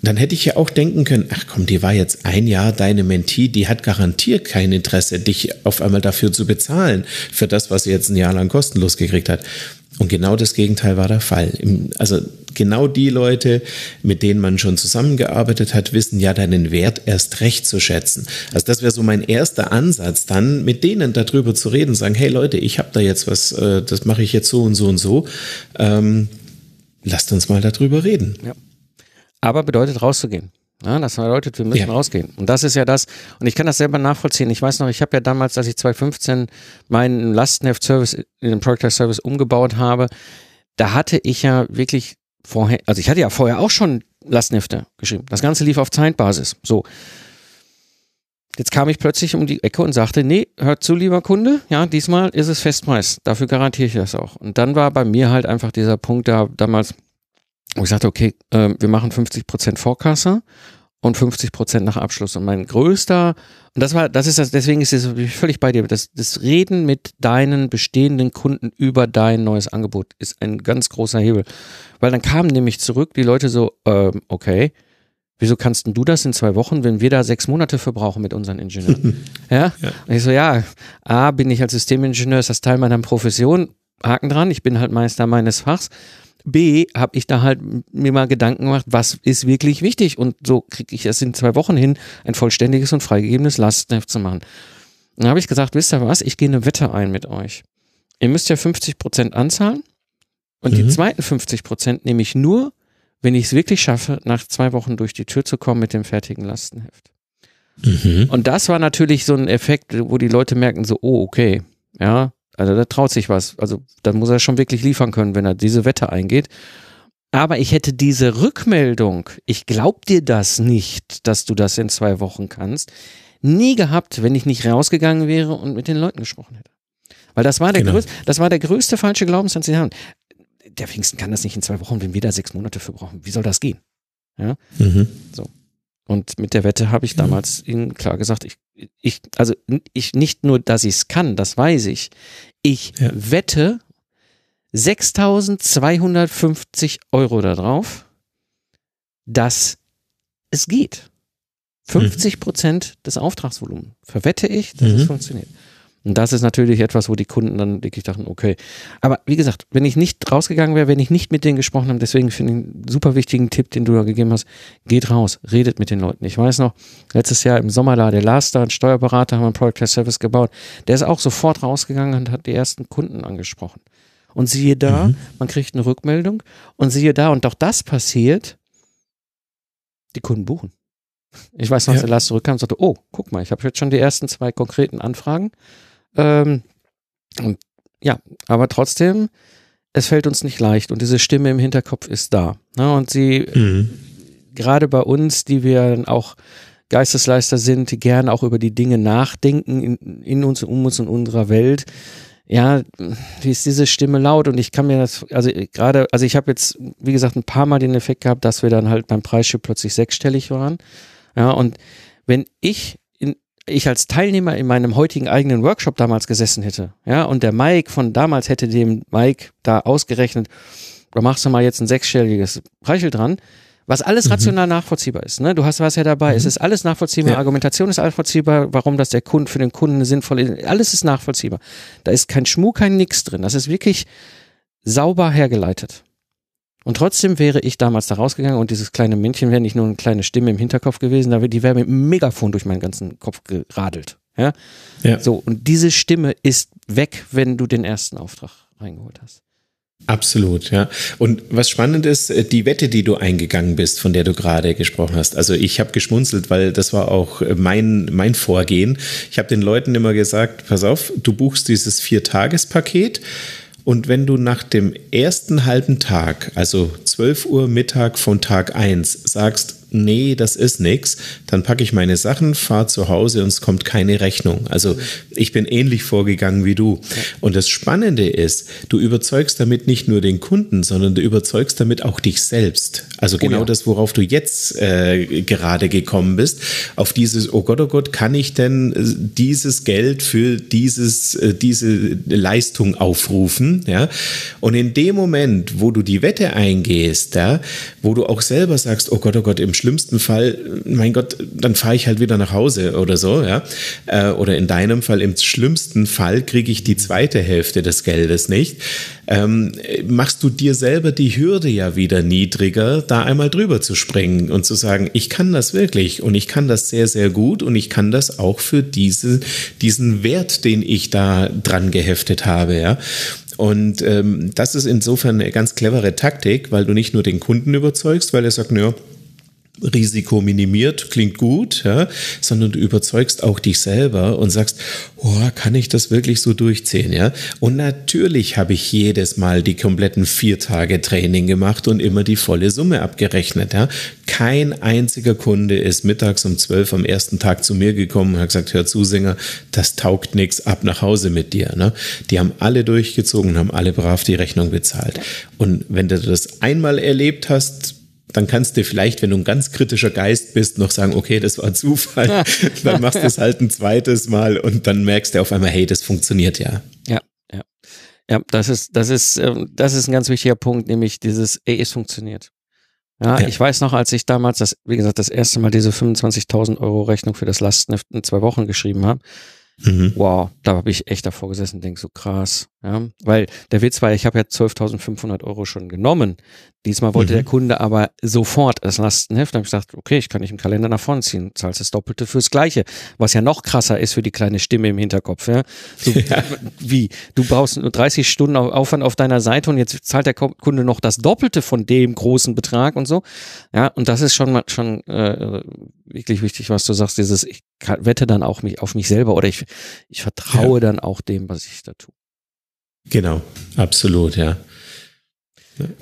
dann hätte ich ja auch denken können, ach komm, die war jetzt ein Jahr deine Mentee, die hat garantiert kein Interesse, dich auf einmal dafür zu bezahlen, für das, was sie jetzt ein Jahr lang kostenlos gekriegt hat. Und genau das Gegenteil war der Fall. Also genau die Leute, mit denen man schon zusammengearbeitet hat, wissen ja deinen Wert erst recht zu schätzen. Also das wäre so mein erster Ansatz, dann mit denen darüber zu reden, sagen, hey Leute, ich habe da jetzt was, äh, das mache ich jetzt so und so und so. Ähm, lasst uns mal darüber reden. Ja. Aber bedeutet rauszugehen. Ja, das bedeutet, wir müssen ja. rausgehen. Und das ist ja das, und ich kann das selber nachvollziehen. Ich weiß noch, ich habe ja damals, als ich 2015 meinen Lastenheft-Service in den Project Service umgebaut habe, da hatte ich ja wirklich vorher, also ich hatte ja vorher auch schon Lastenhefte geschrieben. Das Ganze lief auf Zeitbasis. So. Jetzt kam ich plötzlich um die Ecke und sagte, nee, hört zu, lieber Kunde, ja, diesmal ist es Festpreis. Dafür garantiere ich das auch. Und dann war bei mir halt einfach dieser Punkt da damals, wo ich sagte, okay, äh, wir machen 50% Vorkasse und 50% nach Abschluss. Und mein größter, und das war, das ist das, deswegen ist es völlig bei dir, das, das Reden mit deinen bestehenden Kunden über dein neues Angebot ist ein ganz großer Hebel. Weil dann kamen nämlich zurück die Leute so, äh, okay, wieso kannst du das in zwei Wochen, wenn wir da sechs Monate für brauchen mit unseren Ingenieuren? ja? ja? Und ich so, ja, A, bin ich als Systemingenieur, ist das Teil meiner Profession, Haken dran, ich bin halt Meister meines Fachs. B, habe ich da halt mir mal Gedanken gemacht, was ist wirklich wichtig und so kriege ich es in zwei Wochen hin, ein vollständiges und freigegebenes Lastenheft zu machen. Dann habe ich gesagt, wisst ihr was, ich gehe eine Wette ein mit euch. Ihr müsst ja 50 Prozent anzahlen und mhm. die zweiten 50 Prozent nehme ich nur, wenn ich es wirklich schaffe, nach zwei Wochen durch die Tür zu kommen mit dem fertigen Lastenheft. Mhm. Und das war natürlich so ein Effekt, wo die Leute merken so, oh, okay, ja, also da traut sich was. Also da muss er schon wirklich liefern können, wenn er diese Wette eingeht. Aber ich hätte diese Rückmeldung, ich glaub dir das nicht, dass du das in zwei Wochen kannst, nie gehabt, wenn ich nicht rausgegangen wäre und mit den Leuten gesprochen hätte. Weil das war der, genau. größte, das war der größte falsche Glaubenssatz, den sie haben. Der Pfingsten kann das nicht in zwei Wochen, wenn wir da sechs Monate für brauchen. Wie soll das gehen? Ja. Mhm. So. Und mit der Wette habe ich damals mhm. ihnen klar gesagt, ich, ich, also ich nicht nur, dass ich es kann, das weiß ich. Ich ja. wette 6250 Euro darauf, dass es geht. 50 Prozent mhm. des Auftragsvolumens verwette ich, dass mhm. es funktioniert. Und das ist natürlich etwas, wo die Kunden dann wirklich dachten, okay. Aber wie gesagt, wenn ich nicht rausgegangen wäre, wenn ich nicht mit denen gesprochen habe, deswegen finde ich einen super wichtigen Tipp, den du da gegeben hast, geht raus, redet mit den Leuten. Ich weiß noch, letztes Jahr im Sommer da, der Lars da, ein Steuerberater, haben wir einen Product Service gebaut, der ist auch sofort rausgegangen und hat die ersten Kunden angesprochen. Und siehe da, mhm. man kriegt eine Rückmeldung und siehe da, und auch das passiert, die Kunden buchen. Ich weiß noch, ja. als der Lars zurückkam und sagte, oh, guck mal, ich habe jetzt schon die ersten zwei konkreten Anfragen ähm, und ja, aber trotzdem, es fällt uns nicht leicht und diese Stimme im Hinterkopf ist da. Ne? Und sie, mhm. gerade bei uns, die wir auch Geistesleister sind, die gerne auch über die Dinge nachdenken in, in uns, um uns und unserer Welt. Ja, wie ist diese Stimme laut? Und ich kann mir das, also gerade, also ich habe jetzt, wie gesagt, ein paar Mal den Effekt gehabt, dass wir dann halt beim Preisschild plötzlich sechsstellig waren. Ja, und wenn ich ich als Teilnehmer in meinem heutigen eigenen Workshop damals gesessen hätte, ja, und der Mike von damals hätte dem Mike da ausgerechnet, da machst du mal jetzt ein sechsstelliges Preisschild dran, was alles mhm. rational nachvollziehbar ist. Ne? Du hast was ja dabei. Mhm. Es ist alles nachvollziehbar. Ja. Argumentation ist nachvollziehbar. Warum das der Kunde für den Kunden sinnvoll ist. Alles ist nachvollziehbar. Da ist kein Schmuck, kein Nix drin. Das ist wirklich sauber hergeleitet. Und trotzdem wäre ich damals da rausgegangen und dieses kleine Männchen wäre nicht nur eine kleine Stimme im Hinterkopf gewesen, die wäre mit einem Megafon durch meinen ganzen Kopf geradelt. Ja? ja. So, und diese Stimme ist weg, wenn du den ersten Auftrag reingeholt hast. Absolut, ja. Und was spannend ist, äh, die Wette, die du eingegangen bist, von der du gerade gesprochen hast. Also ich habe geschmunzelt, weil das war auch äh, mein, mein Vorgehen. Ich habe den Leuten immer gesagt, pass auf, du buchst dieses Vier-Tages-Paket und wenn du nach dem ersten halben Tag, also 12 Uhr Mittag von Tag 1, sagst, nee, das ist nix, dann packe ich meine Sachen, fahre zu Hause und es kommt keine Rechnung. Also ich bin ähnlich vorgegangen wie du. Und das Spannende ist, du überzeugst damit nicht nur den Kunden, sondern du überzeugst damit auch dich selbst. Also genau oh ja. das, worauf du jetzt äh, gerade gekommen bist, auf dieses, oh Gott, oh Gott, kann ich denn äh, dieses Geld für dieses, äh, diese Leistung aufrufen? Ja? Und in dem Moment, wo du die Wette eingehst, ja, wo du auch selber sagst, oh Gott, oh Gott, im schlimmsten Fall, mein Gott, dann fahre ich halt wieder nach Hause oder so, ja. Äh, oder in deinem Fall, im schlimmsten Fall kriege ich die zweite Hälfte des Geldes nicht. Ähm, machst du dir selber die Hürde ja wieder niedriger, da einmal drüber zu springen und zu sagen, ich kann das wirklich und ich kann das sehr, sehr gut und ich kann das auch für diese, diesen Wert, den ich da dran geheftet habe, ja. Und ähm, das ist insofern eine ganz clevere Taktik, weil du nicht nur den Kunden überzeugst, weil er sagt, naja, Risiko minimiert, klingt gut, ja, sondern du überzeugst auch dich selber und sagst, oh, kann ich das wirklich so durchziehen, ja? Und natürlich habe ich jedes Mal die kompletten vier Tage Training gemacht und immer die volle Summe abgerechnet, ja? Kein einziger Kunde ist mittags um zwölf am ersten Tag zu mir gekommen und hat gesagt, hör zu, Sänger, das taugt nichts, ab nach Hause mit dir, ne? Die haben alle durchgezogen haben alle brav die Rechnung bezahlt. Und wenn du das einmal erlebt hast, dann kannst du vielleicht, wenn du ein ganz kritischer Geist bist, noch sagen, okay, das war Zufall. dann machst du es halt ein zweites Mal und dann merkst du auf einmal, hey, das funktioniert ja. Ja, ja. Ja, das ist, das ist, ähm, das ist ein ganz wichtiger Punkt, nämlich dieses, ey, es funktioniert. Ja, ja, ich weiß noch, als ich damals das, wie gesagt, das erste Mal diese 25.000 Euro Rechnung für das Lastenheft in zwei Wochen geschrieben habe, Mhm. Wow, da habe ich echt davor gesessen und denke so krass. Ja? Weil der Witz war, ich habe ja 12.500 Euro schon genommen. Diesmal wollte mhm. der Kunde aber sofort das Lastenheft. Da habe ich gesagt, okay, ich kann nicht im Kalender nach vorne ziehen, zahlst das Doppelte fürs Gleiche. Was ja noch krasser ist für die kleine Stimme im Hinterkopf. Ja? So, ja. Wie? Du brauchst nur 30 Stunden Aufwand auf deiner Seite und jetzt zahlt der Kunde noch das Doppelte von dem großen Betrag und so. Ja, und das ist schon schon äh, wirklich wichtig, was du sagst. Dieses, ich wette dann auch mich auf mich selber oder ich ich vertraue ja. dann auch dem, was ich da tue. Genau, absolut, ja.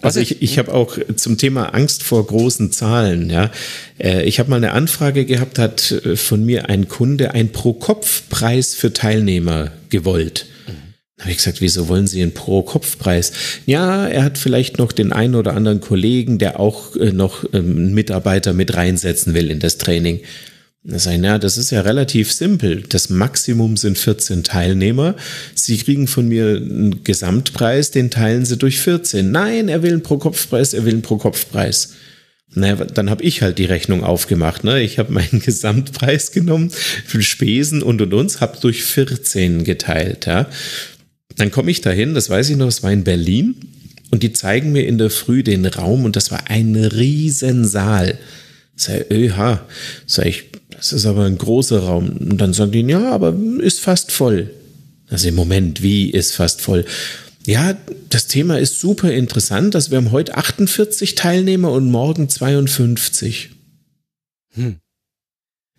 Also ich, ich habe auch zum Thema Angst vor großen Zahlen, ja. Äh, ich habe mal eine Anfrage gehabt, hat äh, von mir ein Kunde einen Pro-Kopf-Preis für Teilnehmer gewollt. Da habe ich gesagt, wieso wollen Sie einen Pro-Kopf-Preis? Ja, er hat vielleicht noch den einen oder anderen Kollegen, der auch äh, noch einen Mitarbeiter mit reinsetzen will in das Training. Da sage ich, na, das ist ja relativ simpel. Das Maximum sind 14 Teilnehmer. Sie kriegen von mir einen Gesamtpreis, den teilen Sie durch 14. Nein, er will einen Pro-Kopf-Preis, er will einen Pro-Kopf-Preis. Naja, dann habe ich halt die Rechnung aufgemacht. Ne? Ich habe meinen Gesamtpreis genommen für Spesen und und uns, habe durch 14 geteilt. Ja? Dann komme ich dahin, das weiß ich noch, es war in Berlin und die zeigen mir in der Früh den Raum und das war ein Riesensaal. Sag ich, öha. Sag ich, das ist aber ein großer Raum. Und dann sagen die, ja, aber ist fast voll. Also im Moment, wie ist fast voll? Ja, das Thema ist super interessant. dass wir haben heute 48 Teilnehmer und morgen 52. Hm.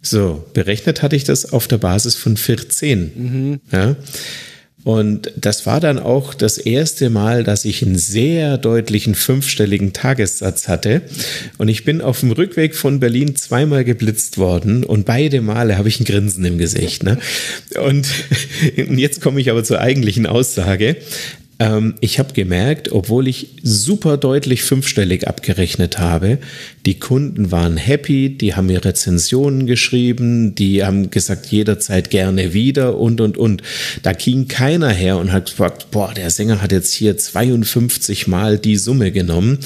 So, berechnet hatte ich das auf der Basis von 14. Mhm. Ja. Und das war dann auch das erste Mal, dass ich einen sehr deutlichen fünfstelligen Tagessatz hatte. Und ich bin auf dem Rückweg von Berlin zweimal geblitzt worden und beide Male habe ich ein Grinsen im Gesicht. Ne? Und jetzt komme ich aber zur eigentlichen Aussage. Ähm, ich habe gemerkt, obwohl ich super deutlich fünfstellig abgerechnet habe, die Kunden waren happy, die haben mir Rezensionen geschrieben, die haben gesagt, jederzeit gerne wieder und, und, und. Da ging keiner her und hat gesagt, boah, der Sänger hat jetzt hier 52 Mal die Summe genommen.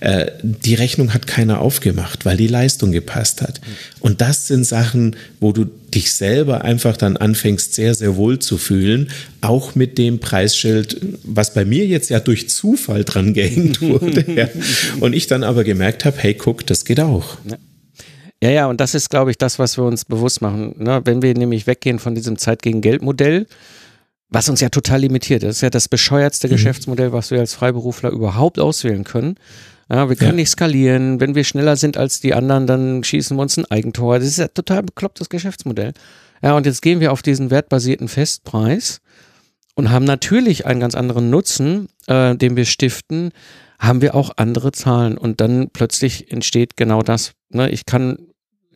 Äh, die Rechnung hat keiner aufgemacht, weil die Leistung gepasst hat. Und das sind Sachen, wo du dich selber einfach dann anfängst, sehr, sehr wohl zu fühlen, auch mit dem Preisschild, was bei mir jetzt ja durch Zufall dran gehängt wurde. ja. Und ich dann aber gemerkt habe, hey, guck, das geht auch. Ja. Ja, ja, und das ist, glaube ich, das, was wir uns bewusst machen. Ne? Wenn wir nämlich weggehen von diesem Zeit gegen Geld-Modell, was uns ja total limitiert. Das ist ja das bescheuertste mhm. Geschäftsmodell, was wir als Freiberufler überhaupt auswählen können. Ja, wir können ja. nicht skalieren. Wenn wir schneller sind als die anderen, dann schießen wir uns ein Eigentor. Das ist ja total beklopptes Geschäftsmodell. Ja, und jetzt gehen wir auf diesen wertbasierten Festpreis und haben natürlich einen ganz anderen Nutzen, äh, den wir stiften, haben wir auch andere Zahlen. Und dann plötzlich entsteht genau das. Ne? Ich kann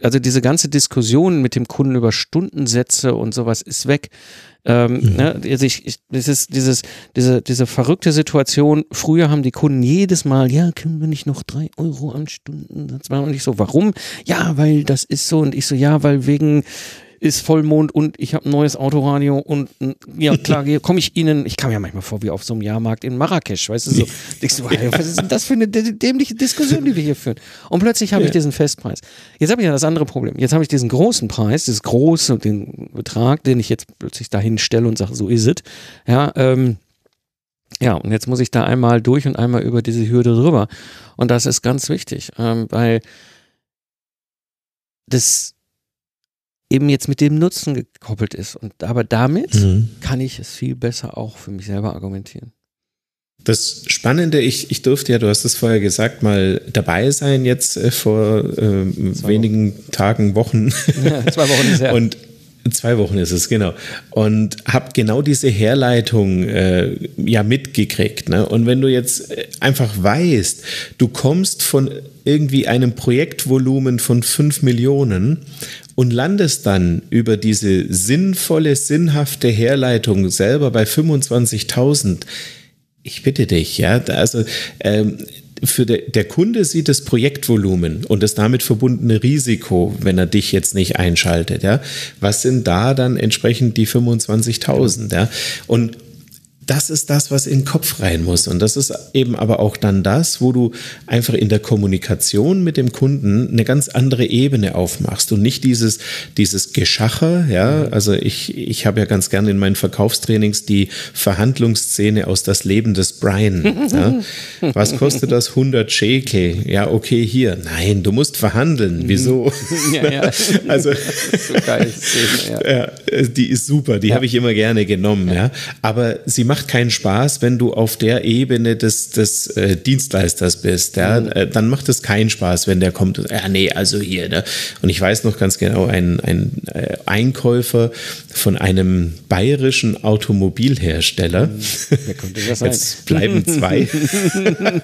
also diese ganze Diskussion mit dem Kunden über Stundensätze und sowas ist weg. Ähm, mhm. ne, also ich, ich, das ist dieses, diese, diese verrückte Situation. Früher haben die Kunden jedes Mal, ja, können wir nicht noch drei Euro Stundensatz machen? Und ich so, warum? Ja, weil das ist so. Und ich so, ja, weil wegen ist Vollmond und ich habe ein neues Autoradio und ja klar, hier komme ich Ihnen, ich kam ja manchmal vor wie auf so einem Jahrmarkt in Marrakesch, weißt du so. Denkst du, was ist denn das für eine dämliche Diskussion, die wir hier führen? Und plötzlich habe ich diesen Festpreis. Jetzt habe ich ja das andere Problem. Jetzt habe ich diesen großen Preis, dieses große, den Betrag, den ich jetzt plötzlich dahin stelle und sage, so ist es. Ja, ähm, ja, und jetzt muss ich da einmal durch und einmal über diese Hürde drüber. Und das ist ganz wichtig, ähm, weil das eben jetzt mit dem Nutzen gekoppelt ist. Und aber damit mhm. kann ich es viel besser auch für mich selber argumentieren. Das Spannende, ich, ich durfte ja, du hast es vorher gesagt, mal dabei sein jetzt äh, vor äh, wenigen Wochen. Tagen, Wochen. Ja, zwei Wochen ist her. Und Zwei Wochen ist es, genau. Und habe genau diese Herleitung äh, ja mitgekriegt. Ne? Und wenn du jetzt äh, einfach weißt, du kommst von irgendwie einem Projektvolumen von 5 Millionen und landest dann über diese sinnvolle, sinnhafte Herleitung selber bei 25.000. Ich bitte dich, ja, also ähm, für de, der Kunde sieht das Projektvolumen und das damit verbundene Risiko, wenn er dich jetzt nicht einschaltet, ja. Was sind da dann entsprechend die 25.000, ja? Und das ist das, was in den Kopf rein muss. Und das ist eben aber auch dann das, wo du einfach in der Kommunikation mit dem Kunden eine ganz andere Ebene aufmachst und nicht dieses, dieses Geschacher, ja. Also ich, ich habe ja ganz gerne in meinen Verkaufstrainings die Verhandlungsszene aus das Leben des Brian. Ja. Was kostet das? 100 Shekel. Ja, okay, hier. Nein, du musst verhandeln. Wieso? Ja, ja. Also, so geil Szene, ja. die ist super. Die habe ich immer gerne genommen, ja. Aber sie macht keinen Spaß, wenn du auf der Ebene des, des äh, Dienstleisters bist. Ja? Mhm. Äh, dann macht es keinen Spaß, wenn der kommt, ja, nee, also hier. Ne? Und ich weiß noch ganz genau, ein, ein äh, Einkäufer von einem bayerischen Automobilhersteller, mhm. jetzt bleiben zwei,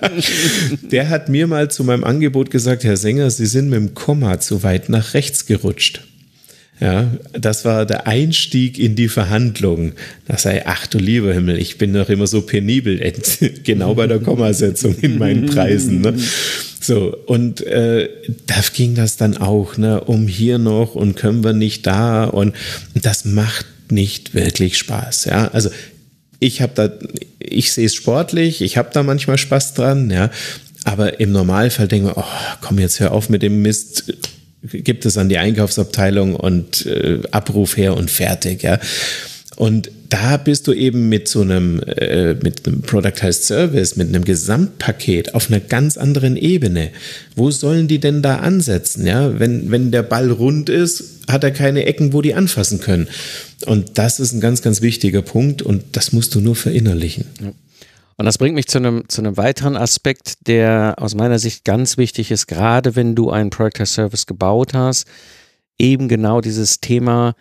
der hat mir mal zu meinem Angebot gesagt, Herr Sänger, Sie sind mit dem Komma zu weit nach rechts gerutscht. Ja, das war der Einstieg in die Verhandlungen. Da sei, ach du lieber Himmel, ich bin doch immer so penibel, genau bei der Kommasetzung in meinen Preisen. Ne? So, und äh, da ging das dann auch, ne, um hier noch und können wir nicht da und das macht nicht wirklich Spaß. Ja, also ich habe da, ich sehe es sportlich, ich habe da manchmal Spaß dran, ja, aber im Normalfall denke ich mir, oh, komm jetzt hör auf mit dem Mist gibt es an die Einkaufsabteilung und äh, Abruf her und fertig, ja. Und da bist du eben mit so einem, äh, mit einem Productized Service, mit einem Gesamtpaket auf einer ganz anderen Ebene. Wo sollen die denn da ansetzen? Ja, wenn, wenn der Ball rund ist, hat er keine Ecken, wo die anfassen können. Und das ist ein ganz, ganz wichtiger Punkt und das musst du nur verinnerlichen. Ja. Und das bringt mich zu einem, zu einem weiteren Aspekt, der aus meiner Sicht ganz wichtig ist, gerade wenn du einen Product as Service gebaut hast, eben genau dieses Thema,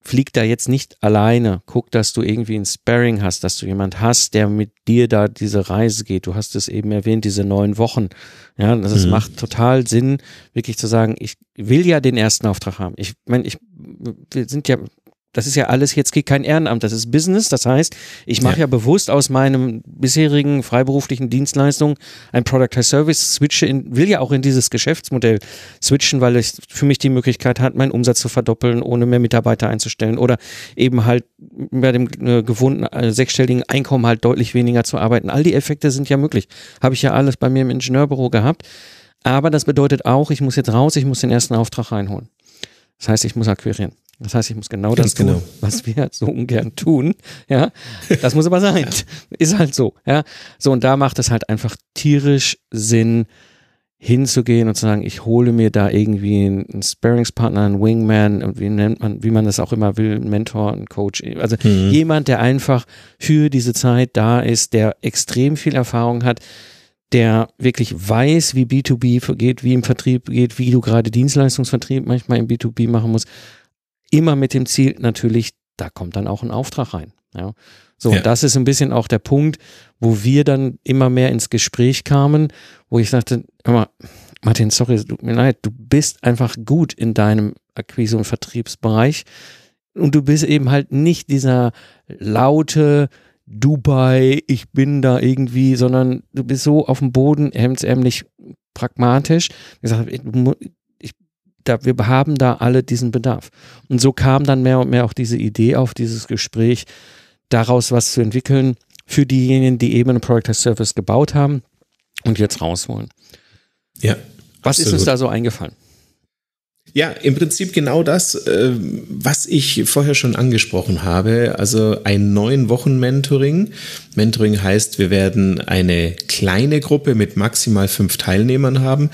flieg da jetzt nicht alleine. Guck, dass du irgendwie ein Sparring hast, dass du jemand hast, der mit dir da diese Reise geht. Du hast es eben erwähnt, diese neun Wochen. Ja, das mhm. macht total Sinn, wirklich zu sagen, ich will ja den ersten Auftrag haben. Ich meine, ich, wir sind ja das ist ja alles jetzt kein Ehrenamt, das ist Business. Das heißt, ich mache ja. ja. bewusst aus meinem bisherigen freiberuflichen Dienstleistung ein Product as Service, switche in, will ja auch in dieses Geschäftsmodell switchen, weil es für mich die Möglichkeit hat, meinen Umsatz zu verdoppeln, ohne mehr Mitarbeiter einzustellen oder eben halt bei dem äh, gewohnten äh, sechsstelligen Einkommen halt deutlich weniger zu arbeiten. All die Effekte sind ja möglich. Habe ich ja alles bei mir im Ingenieurbüro gehabt. Aber das bedeutet auch, ich muss jetzt raus, ich muss den ersten Auftrag reinholen. Das heißt, ich muss akquirieren. Das heißt, ich muss genau Ganz das tun, genau. was wir so ungern tun. Ja, das muss aber sein. Ist halt so. Ja, so und da macht es halt einfach tierisch Sinn, hinzugehen und zu sagen, ich hole mir da irgendwie einen Sparringspartner, einen Wingman, wie nennt man, wie man das auch immer will, einen Mentor, einen Coach, also mhm. jemand, der einfach für diese Zeit da ist, der extrem viel Erfahrung hat, der wirklich weiß, wie B2B geht, wie im Vertrieb geht, wie du gerade Dienstleistungsvertrieb manchmal im B2B machen musst, immer mit dem Ziel natürlich, da kommt dann auch ein Auftrag rein. Ja. So, ja. das ist ein bisschen auch der Punkt, wo wir dann immer mehr ins Gespräch kamen, wo ich sagte, immer, Martin, sorry, es tut mir leid, du bist einfach gut in deinem Akquise- und Vertriebsbereich und du bist eben halt nicht dieser laute Dubai, ich bin da irgendwie, sondern du bist so auf dem Boden, hemdsärmlich pragmatisch. Ich sage, ich, da, wir haben da alle diesen Bedarf. Und so kam dann mehr und mehr auch diese Idee auf, dieses Gespräch, daraus was zu entwickeln für diejenigen, die eben ein Product as Service gebaut haben und jetzt raus wollen. Ja. Was absolut. ist uns da so eingefallen? Ja, im Prinzip genau das, äh, was ich vorher schon angesprochen habe. Also ein neun Wochen Mentoring. Mentoring heißt, wir werden eine kleine Gruppe mit maximal fünf Teilnehmern haben.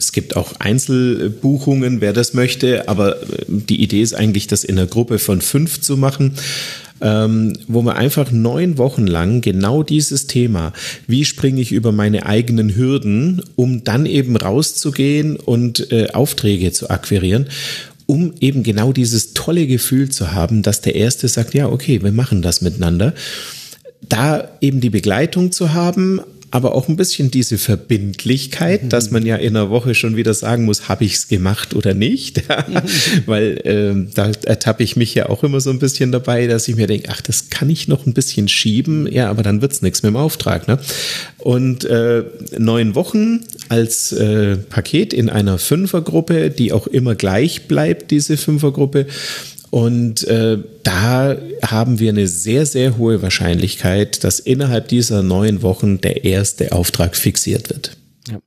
Es gibt auch Einzelbuchungen, wer das möchte, aber äh, die Idee ist eigentlich, das in einer Gruppe von fünf zu machen ähm, wo wir einfach neun Wochen lang genau dieses Thema, wie springe ich über meine eigenen Hürden, um dann eben rauszugehen und äh, Aufträge zu akquirieren um eben genau dieses tolle Gefühl zu haben, dass der Erste sagt, ja, okay, wir machen das miteinander. Da eben die Begleitung zu haben, aber auch ein bisschen diese Verbindlichkeit, mhm. dass man ja in einer Woche schon wieder sagen muss, habe ich es gemacht oder nicht? Weil ähm, da ertappe ich mich ja auch immer so ein bisschen dabei, dass ich mir denke, ach, das kann ich noch ein bisschen schieben, ja, aber dann wird's nichts mit dem Auftrag. Ne? Und äh, neun Wochen als äh, Paket in einer Fünfergruppe, die auch immer gleich bleibt, diese Fünfergruppe. Und äh, da haben wir eine sehr, sehr hohe Wahrscheinlichkeit, dass innerhalb dieser neun Wochen der erste Auftrag fixiert wird. Ja.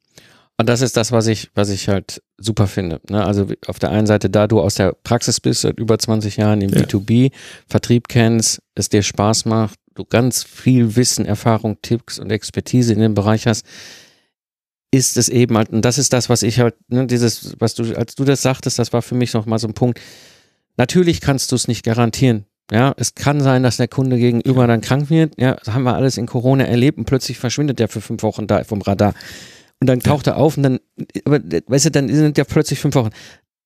Und das ist das, was ich, was ich halt super finde. Ne? Also auf der einen Seite, da du aus der Praxis bist, seit über 20 Jahren im ja. B2B, Vertrieb kennst, es dir Spaß macht, du ganz viel Wissen, Erfahrung, Tipps und Expertise in dem Bereich hast, ist es eben halt, und das ist das, was ich halt, ne, dieses, was du, als du das sagtest, das war für mich nochmal so ein Punkt, Natürlich kannst du es nicht garantieren. Ja, es kann sein, dass der Kunde gegenüber dann krank wird. Ja, das haben wir alles in Corona erlebt und plötzlich verschwindet der für fünf Wochen da vom Radar. Und dann taucht er auf und dann, aber, weißt du, dann sind ja plötzlich fünf Wochen.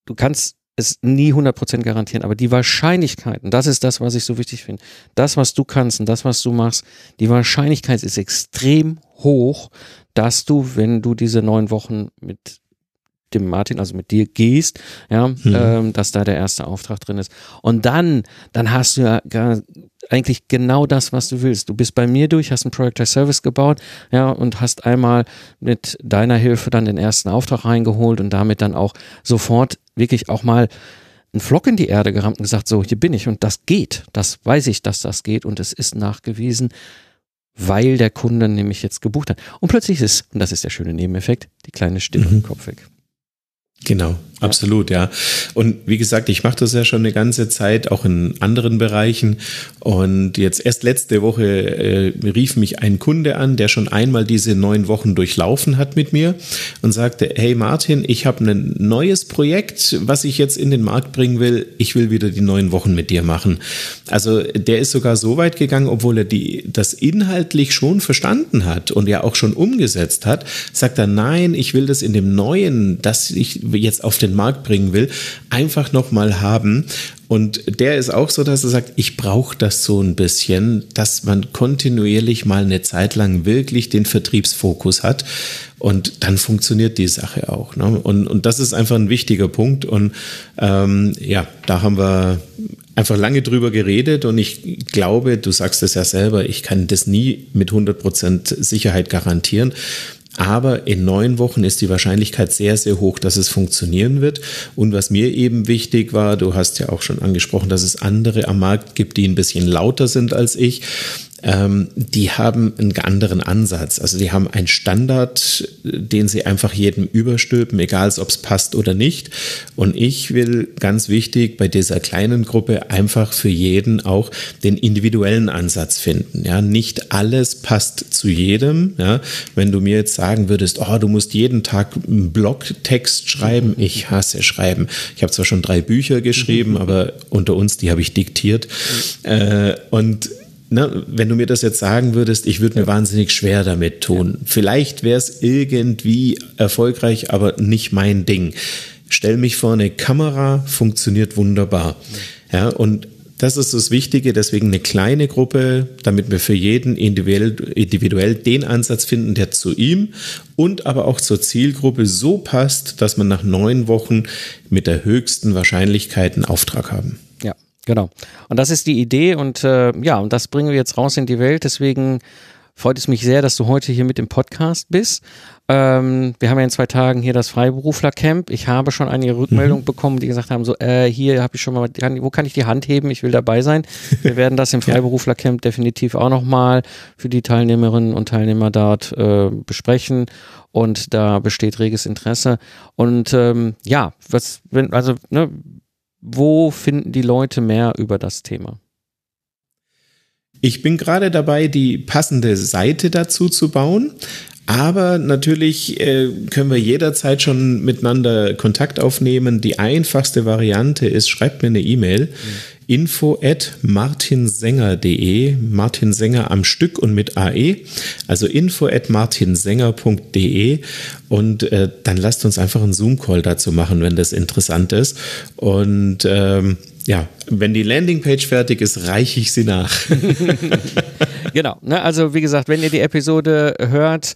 Du kannst es nie 100% garantieren, aber die Wahrscheinlichkeiten, das ist das, was ich so wichtig finde. Das, was du kannst und das, was du machst, die Wahrscheinlichkeit ist extrem hoch, dass du, wenn du diese neun Wochen mit dem Martin, also mit dir gehst, ja, mhm. ähm, dass da der erste Auftrag drin ist. Und dann, dann hast du ja gar, eigentlich genau das, was du willst. Du bist bei mir durch, hast ein Project as Service gebaut, ja, und hast einmal mit deiner Hilfe dann den ersten Auftrag reingeholt und damit dann auch sofort wirklich auch mal einen Flock in die Erde gerammt und gesagt, so, hier bin ich und das geht. Das weiß ich, dass das geht und es ist nachgewiesen, weil der Kunde nämlich jetzt gebucht hat. Und plötzlich ist, und das ist der schöne Nebeneffekt, die kleine Stimme mhm. im Kopf weg. Genau, absolut, ja. Und wie gesagt, ich mache das ja schon eine ganze Zeit, auch in anderen Bereichen. Und jetzt erst letzte Woche äh, rief mich ein Kunde an, der schon einmal diese neun Wochen durchlaufen hat mit mir und sagte, hey Martin, ich habe ein neues Projekt, was ich jetzt in den Markt bringen will. Ich will wieder die neun Wochen mit dir machen. Also der ist sogar so weit gegangen, obwohl er die, das inhaltlich schon verstanden hat und ja auch schon umgesetzt hat, sagt er, nein, ich will das in dem neuen, das ich jetzt auf den Markt bringen will, einfach nochmal haben. Und der ist auch so, dass er sagt, ich brauche das so ein bisschen, dass man kontinuierlich mal eine Zeit lang wirklich den Vertriebsfokus hat. Und dann funktioniert die Sache auch. Ne? Und, und das ist einfach ein wichtiger Punkt. Und ähm, ja, da haben wir einfach lange drüber geredet. Und ich glaube, du sagst es ja selber, ich kann das nie mit 100% Sicherheit garantieren. Aber in neun Wochen ist die Wahrscheinlichkeit sehr, sehr hoch, dass es funktionieren wird. Und was mir eben wichtig war, du hast ja auch schon angesprochen, dass es andere am Markt gibt, die ein bisschen lauter sind als ich. Ähm, die haben einen anderen Ansatz. Also die haben einen Standard, den sie einfach jedem überstülpen, egal ob es passt oder nicht. Und ich will ganz wichtig bei dieser kleinen Gruppe einfach für jeden auch den individuellen Ansatz finden. Ja, nicht alles passt zu jedem. Ja, wenn du mir jetzt sagen würdest, oh, du musst jeden Tag einen Blogtext schreiben, ich hasse Schreiben. Ich habe zwar schon drei Bücher geschrieben, aber unter uns, die habe ich diktiert. Äh, und Ne, wenn du mir das jetzt sagen würdest, ich würde mir ja. wahnsinnig schwer damit tun. Ja. Vielleicht wäre es irgendwie erfolgreich, aber nicht mein Ding. Stell mich vor eine Kamera, funktioniert wunderbar. Ja, und das ist das Wichtige, deswegen eine kleine Gruppe, damit wir für jeden individuell, individuell den Ansatz finden, der zu ihm und aber auch zur Zielgruppe so passt, dass man nach neun Wochen mit der höchsten Wahrscheinlichkeit einen Auftrag haben. Genau. Und das ist die Idee und äh, ja, und das bringen wir jetzt raus in die Welt. Deswegen freut es mich sehr, dass du heute hier mit dem Podcast bist. Ähm, wir haben ja in zwei Tagen hier das Freiberufler-Camp. Ich habe schon einige Rückmeldungen mhm. bekommen, die gesagt haben, so, äh, hier habe ich schon mal, wo kann ich die Hand heben? Ich will dabei sein. Wir werden das im Freiberufler-Camp definitiv auch nochmal für die Teilnehmerinnen und Teilnehmer dort äh, besprechen. Und da besteht reges Interesse. Und ähm, ja, was, wenn, also, ne, wo finden die Leute mehr über das Thema? Ich bin gerade dabei, die passende Seite dazu zu bauen. Aber natürlich äh, können wir jederzeit schon miteinander Kontakt aufnehmen. Die einfachste Variante ist, schreibt mir eine E-Mail. Mhm info at martinsänger.de, Martin Sänger am Stück und mit AE, also info at martinsänger.de und äh, dann lasst uns einfach einen Zoom-Call dazu machen, wenn das interessant ist. Und ähm, ja, wenn die Landingpage fertig ist, reiche ich sie nach. genau, ne, also wie gesagt, wenn ihr die Episode hört,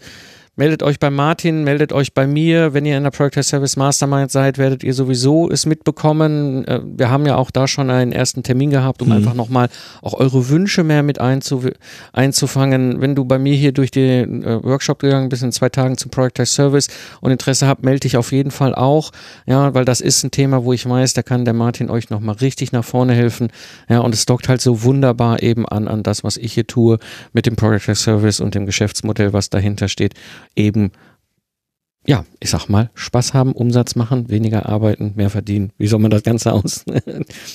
Meldet euch bei Martin, meldet euch bei mir. Wenn ihr in der Project Service Mastermind seid, werdet ihr sowieso es mitbekommen. Äh, wir haben ja auch da schon einen ersten Termin gehabt, um mhm. einfach nochmal auch eure Wünsche mehr mit einzufangen. Wenn du bei mir hier durch den äh, Workshop gegangen bist in zwei Tagen zum Project Service und Interesse habt, melde dich auf jeden Fall auch. Ja, weil das ist ein Thema, wo ich weiß, da kann der Martin euch nochmal richtig nach vorne helfen. Ja, und es dockt halt so wunderbar eben an, an das, was ich hier tue mit dem Project Service und dem Geschäftsmodell, was dahinter steht eben ja, ich sag mal, Spaß haben, Umsatz machen, weniger arbeiten, mehr verdienen. Wie soll man das Ganze aus?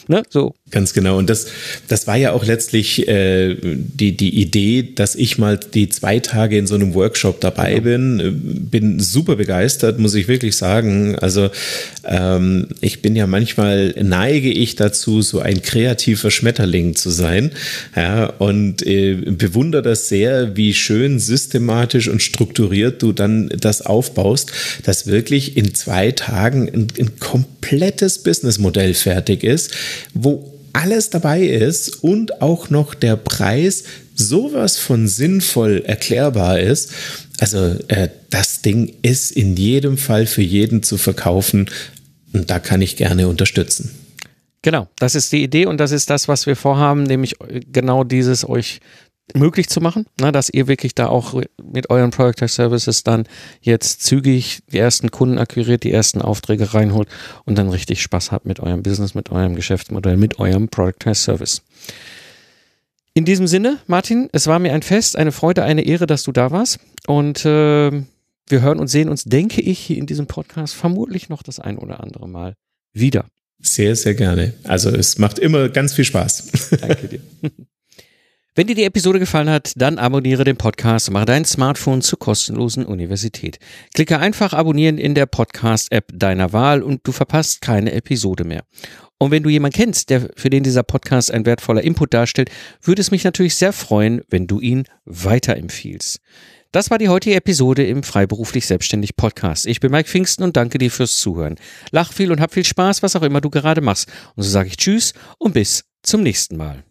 ne? So. Ganz genau. Und das, das war ja auch letztlich äh, die, die Idee, dass ich mal die zwei Tage in so einem Workshop dabei genau. bin. Bin super begeistert, muss ich wirklich sagen. Also ähm, ich bin ja manchmal neige ich dazu, so ein kreativer Schmetterling zu sein. Ja, und äh, bewundere das sehr, wie schön systematisch und strukturiert du dann das aufbaust aufbaust, dass wirklich in zwei Tagen ein, ein komplettes Businessmodell fertig ist, wo alles dabei ist und auch noch der Preis sowas von sinnvoll erklärbar ist. Also äh, das Ding ist in jedem Fall für jeden zu verkaufen und da kann ich gerne unterstützen. Genau, das ist die Idee und das ist das, was wir vorhaben, nämlich genau dieses euch möglich zu machen, na, dass ihr wirklich da auch mit euren Product Services dann jetzt zügig die ersten Kunden akquiriert, die ersten Aufträge reinholt und dann richtig Spaß habt mit eurem Business, mit eurem Geschäftsmodell, mit eurem Product Service. In diesem Sinne, Martin, es war mir ein Fest, eine Freude, eine Ehre, dass du da warst und äh, wir hören und sehen uns, denke ich, hier in diesem Podcast vermutlich noch das ein oder andere Mal wieder. Sehr, sehr gerne. Also es macht immer ganz viel Spaß. Danke dir. Wenn dir die Episode gefallen hat, dann abonniere den Podcast mache dein Smartphone zur kostenlosen Universität. Klicke einfach abonnieren in der Podcast-App deiner Wahl und du verpasst keine Episode mehr. Und wenn du jemanden kennst, der für den dieser Podcast ein wertvoller Input darstellt, würde es mich natürlich sehr freuen, wenn du ihn weiterempfiehlst. Das war die heutige Episode im Freiberuflich Selbstständig Podcast. Ich bin Mike Pfingsten und danke dir fürs Zuhören. Lach viel und hab viel Spaß, was auch immer du gerade machst. Und so sage ich Tschüss und bis zum nächsten Mal.